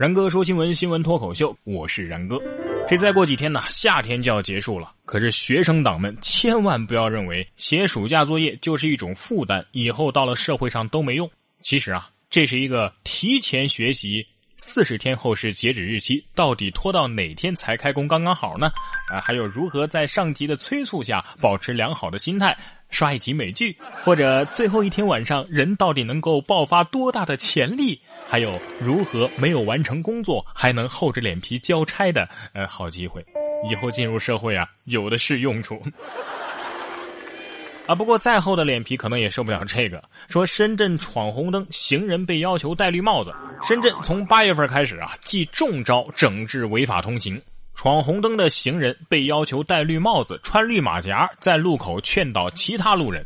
然哥说新闻，新闻脱口秀，我是然哥。这再过几天呢，夏天就要结束了。可是学生党们千万不要认为写暑假作业就是一种负担，以后到了社会上都没用。其实啊，这是一个提前学习，四十天后是截止日期，到底拖到哪天才开工刚刚好呢？啊，还有如何在上级的催促下保持良好的心态，刷一集美剧，或者最后一天晚上人到底能够爆发多大的潜力？还有如何没有完成工作还能厚着脸皮交差的呃好机会，以后进入社会啊有的是用处。啊，不过再厚的脸皮可能也受不了这个。说深圳闯红灯，行人被要求戴绿帽子。深圳从八月份开始啊，即中招整治违法通行。闯红灯的行人被要求戴绿帽子、穿绿马甲，在路口劝导其他路人。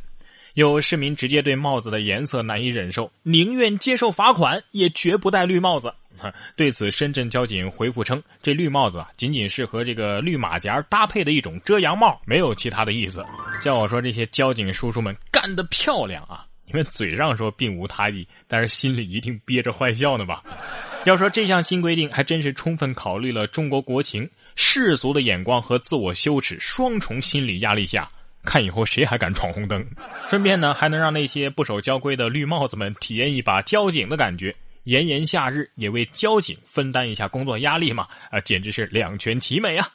有市民直接对帽子的颜色难以忍受，宁愿接受罚款，也绝不戴绿帽子。对此，深圳交警回复称，这绿帽子啊，仅仅是和这个绿马甲搭配的一种遮阳帽，没有其他的意思。叫我说，这些交警叔叔们干得漂亮啊！你们嘴上说并无他意，但是心里一定憋着坏笑呢吧？要说这项新规定，还真是充分考虑了中国国情、世俗的眼光和自我羞耻双重心理压力下。看以后谁还敢闯红灯，顺便呢还能让那些不守交规的绿帽子们体验一把交警的感觉。炎炎夏日也为交警分担一下工作压力嘛，啊，简直是两全其美啊！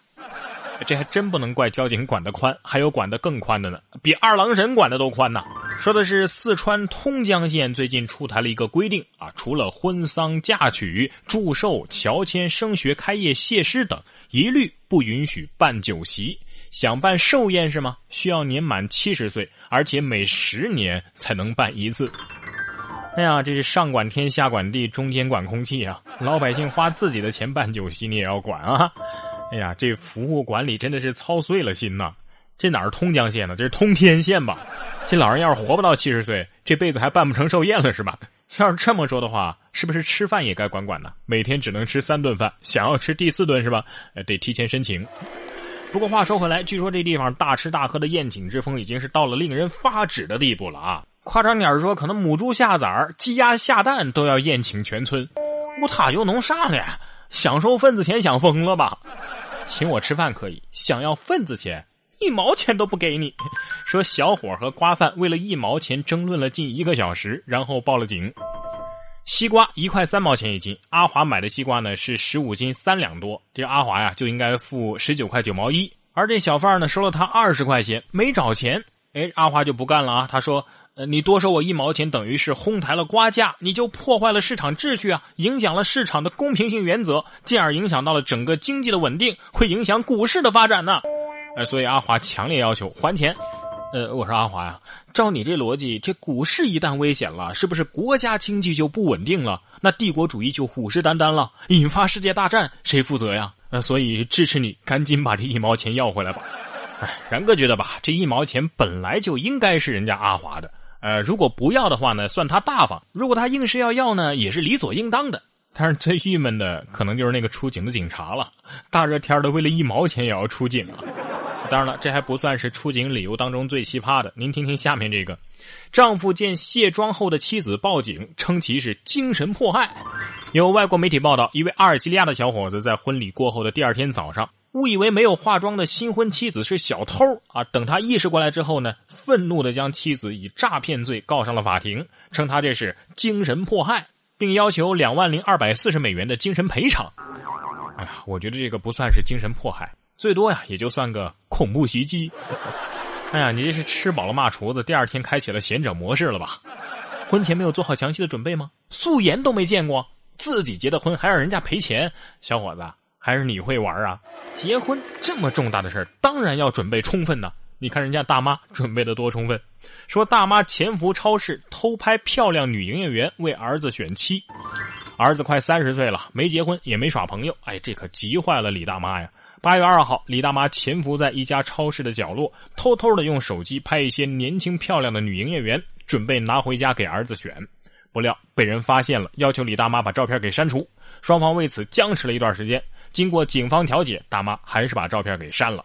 这还真不能怪交警管得宽，还有管得更宽的呢，比二郎神管的都宽呐。说的是四川通江县最近出台了一个规定啊，除了婚丧嫁娶、祝寿、乔迁、升学、开业、谢师等，一律不允许办酒席。想办寿宴是吗？需要年满七十岁，而且每十年才能办一次。哎呀，这是上管天下管地，中间管空气啊！老百姓花自己的钱办酒席，你也要管啊！哎呀，这服务管理真的是操碎了心呐！这哪儿通江县呢？这是通天县吧？这老人要是活不到七十岁，这辈子还办不成寿宴了是吧？要是这么说的话，是不是吃饭也该管管呢？每天只能吃三顿饭，想要吃第四顿是吧？得提前申请。不过话说回来，据说这地方大吃大喝的宴请之风已经是到了令人发指的地步了啊！夸张点说，可能母猪下崽鸡鸭下蛋都要宴请全村。我他又弄啥呢？享受份子钱想疯了吧？请我吃饭可以，想要份子钱，一毛钱都不给你。说小伙和瓜贩为了一毛钱争论了近一个小时，然后报了警。西瓜一块三毛钱一斤，阿华买的西瓜呢是十五斤三两多，这阿华呀就应该付十九块九毛一，而这小贩呢收了他二十块钱，没找钱，哎，阿华就不干了啊，他说，呃，你多收我一毛钱，等于是哄抬了瓜价，你就破坏了市场秩序啊，影响了市场的公平性原则，进而影响到了整个经济的稳定，会影响股市的发展呢，呃，所以阿华强烈要求还钱。呃，我说阿华呀，照你这逻辑，这股市一旦危险了，是不是国家经济就不稳定了？那帝国主义就虎视眈眈了，引发世界大战，谁负责呀？呃，所以支持你赶紧把这一毛钱要回来吧。哎，然哥觉得吧，这一毛钱本来就应该是人家阿华的。呃，如果不要的话呢，算他大方；如果他硬是要要呢，也是理所应当的。但是最郁闷的，可能就是那个出警的警察了。大热天的，为了一毛钱也要出警啊！当然了，这还不算是出警理由当中最奇葩的。您听听下面这个：丈夫见卸妆后的妻子报警，称其是精神迫害。有外国媒体报道，一位阿尔及利亚的小伙子在婚礼过后的第二天早上，误以为没有化妆的新婚妻子是小偷啊。等他意识过来之后呢，愤怒的将妻子以诈骗罪告上了法庭，称他这是精神迫害，并要求两万零二百四十美元的精神赔偿。哎呀，我觉得这个不算是精神迫害。最多呀，也就算个恐怖袭击。哎呀，你这是吃饱了骂厨子，第二天开启了贤者模式了吧？婚前没有做好详细的准备吗？素颜都没见过，自己结的婚还让人家赔钱？小伙子，还是你会玩啊？结婚这么重大的事儿，当然要准备充分呢。你看人家大妈准备的多充分，说大妈潜伏超市偷拍漂亮女营业员为儿子选妻，儿子快三十岁了，没结婚也没耍朋友，哎，这可急坏了李大妈呀。八月二号，李大妈潜伏在一家超市的角落，偷偷的用手机拍一些年轻漂亮的女营业员，准备拿回家给儿子选。不料被人发现了，要求李大妈把照片给删除。双方为此僵持了一段时间。经过警方调解，大妈还是把照片给删了。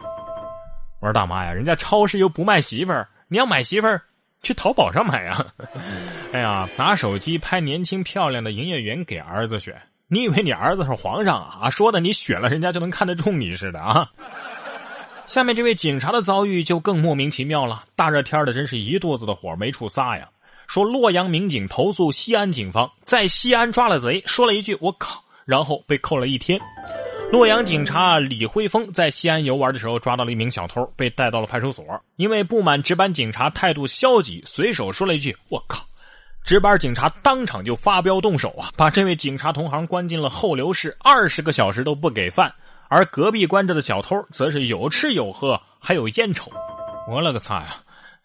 我说大妈呀，人家超市又不卖媳妇儿，你要买媳妇儿，去淘宝上买呀。哎呀，拿手机拍年轻漂亮的营业员给儿子选，你以为你儿子是皇上啊？说的你选了人家就能看得中你似的啊？下面这位警察的遭遇就更莫名其妙了。大热天的，真是一肚子的火没处撒呀。说洛阳民警投诉西安警方在西安抓了贼，说了一句“我靠”，然后被扣了一天。洛阳警察李辉峰在西安游玩的时候抓到了一名小偷，被带到了派出所。因为不满值班警察态度消极，随手说了一句“我靠”，值班警察当场就发飙动手啊，把这位警察同行关进了候留室，二十个小时都不给饭。而隔壁关着的小偷则是有吃有喝，还有烟抽。我勒个擦呀！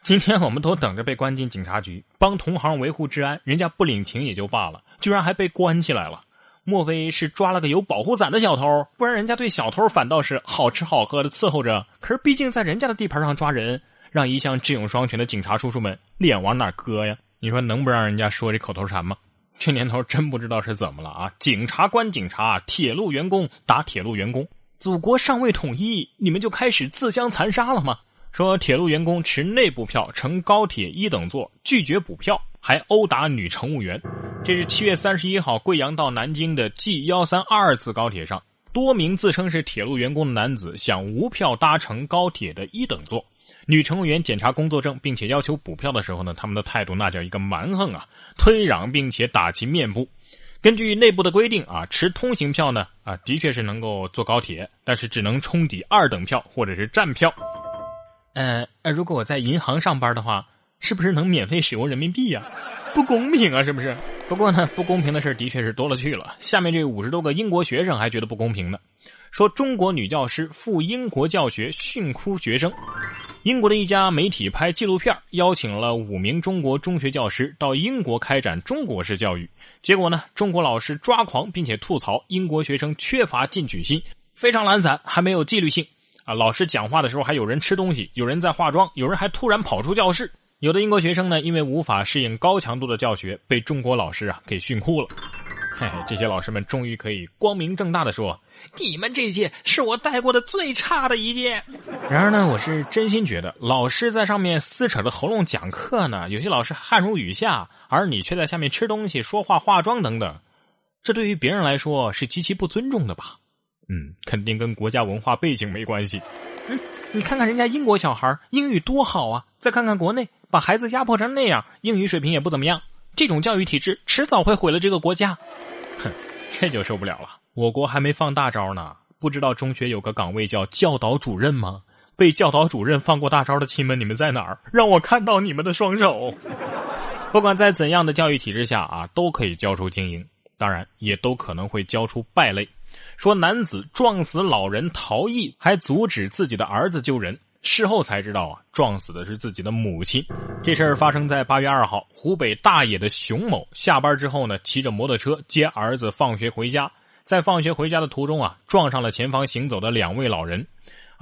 今天我们都等着被关进警察局，帮同行维护治安，人家不领情也就罢了，居然还被关起来了。莫非是抓了个有保护伞的小偷？不然人家对小偷反倒是好吃好喝的伺候着。可是毕竟在人家的地盘上抓人，让一向智勇双全的警察叔叔们脸往哪搁呀？你说能不让人家说这口头禅吗？这年头真不知道是怎么了啊！警察关警察，铁路员工打铁路员工。祖国尚未统一，你们就开始自相残杀了吗？说铁路员工持内部票乘高铁一等座，拒绝补票，还殴打女乘务员。这是七月三十一号，贵阳到南京的 G 幺三二二次高铁上，多名自称是铁路员工的男子想无票搭乘高铁的一等座。女乘务员检查工作证，并且要求补票的时候呢，他们的态度那叫一个蛮横啊，推攘并且打其面部。根据内部的规定啊，持通行票呢啊，的确是能够坐高铁，但是只能充抵二等票或者是站票。呃，如果我在银行上班的话，是不是能免费使用人民币呀？不公平啊，是不是？不过呢，不公平的事的确是多了去了。下面这五十多个英国学生还觉得不公平呢，说中国女教师赴英国教学训哭学生。英国的一家媒体拍纪录片，邀请了五名中国中学教师到英国开展中国式教育。结果呢，中国老师抓狂，并且吐槽英国学生缺乏进取心，非常懒散，还没有纪律性。啊，老师讲话的时候还有人吃东西，有人在化妆，有人还突然跑出教室。有的英国学生呢，因为无法适应高强度的教学，被中国老师啊给训哭了。嘿嘿，这些老师们终于可以光明正大的说。你们这届是我带过的最差的一届。然而呢，我是真心觉得，老师在上面撕扯着喉咙讲课呢，有些老师汗如雨下，而你却在下面吃东西、说话、化妆等等，这对于别人来说是极其不尊重的吧？嗯，肯定跟国家文化背景没关系。嗯，你看看人家英国小孩英语多好啊，再看看国内把孩子压迫成那样，英语水平也不怎么样，这种教育体制迟早会毁了这个国家。哼，这就受不了了。我国还没放大招呢，不知道中学有个岗位叫教导主任吗？被教导主任放过大招的亲们，你们在哪儿？让我看到你们的双手。不管在怎样的教育体制下啊，都可以教出精英，当然也都可能会教出败类。说男子撞死老人逃逸，还阻止自己的儿子救人，事后才知道啊，撞死的是自己的母亲。这事儿发生在八月二号，湖北大冶的熊某下班之后呢，骑着摩托车接儿子放学回家。在放学回家的途中啊，撞上了前方行走的两位老人。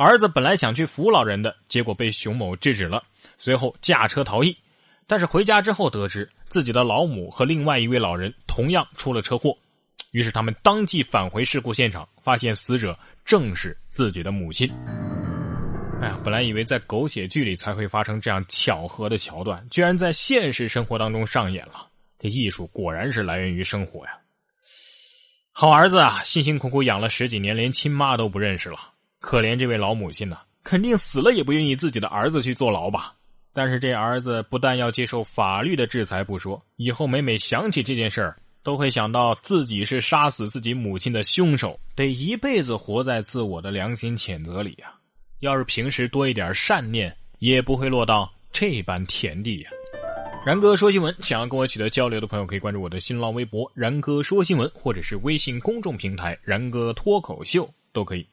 儿子本来想去扶老人的，结果被熊某制止了，随后驾车逃逸。但是回家之后得知自己的老母和另外一位老人同样出了车祸，于是他们当即返回事故现场，发现死者正是自己的母亲。哎呀，本来以为在狗血剧里才会发生这样巧合的桥段，居然在现实生活当中上演了。这艺术果然是来源于生活呀。好儿子啊，辛辛苦苦养了十几年，连亲妈都不认识了。可怜这位老母亲呐，肯定死了也不愿意自己的儿子去坐牢吧。但是这儿子不但要接受法律的制裁不说，以后每每想起这件事儿，都会想到自己是杀死自己母亲的凶手，得一辈子活在自我的良心谴责里呀。要是平时多一点善念，也不会落到这般田地呀。然哥说新闻，想要跟我取得交流的朋友，可以关注我的新浪微博“然哥说新闻”或者是微信公众平台“然哥脱口秀”都可以。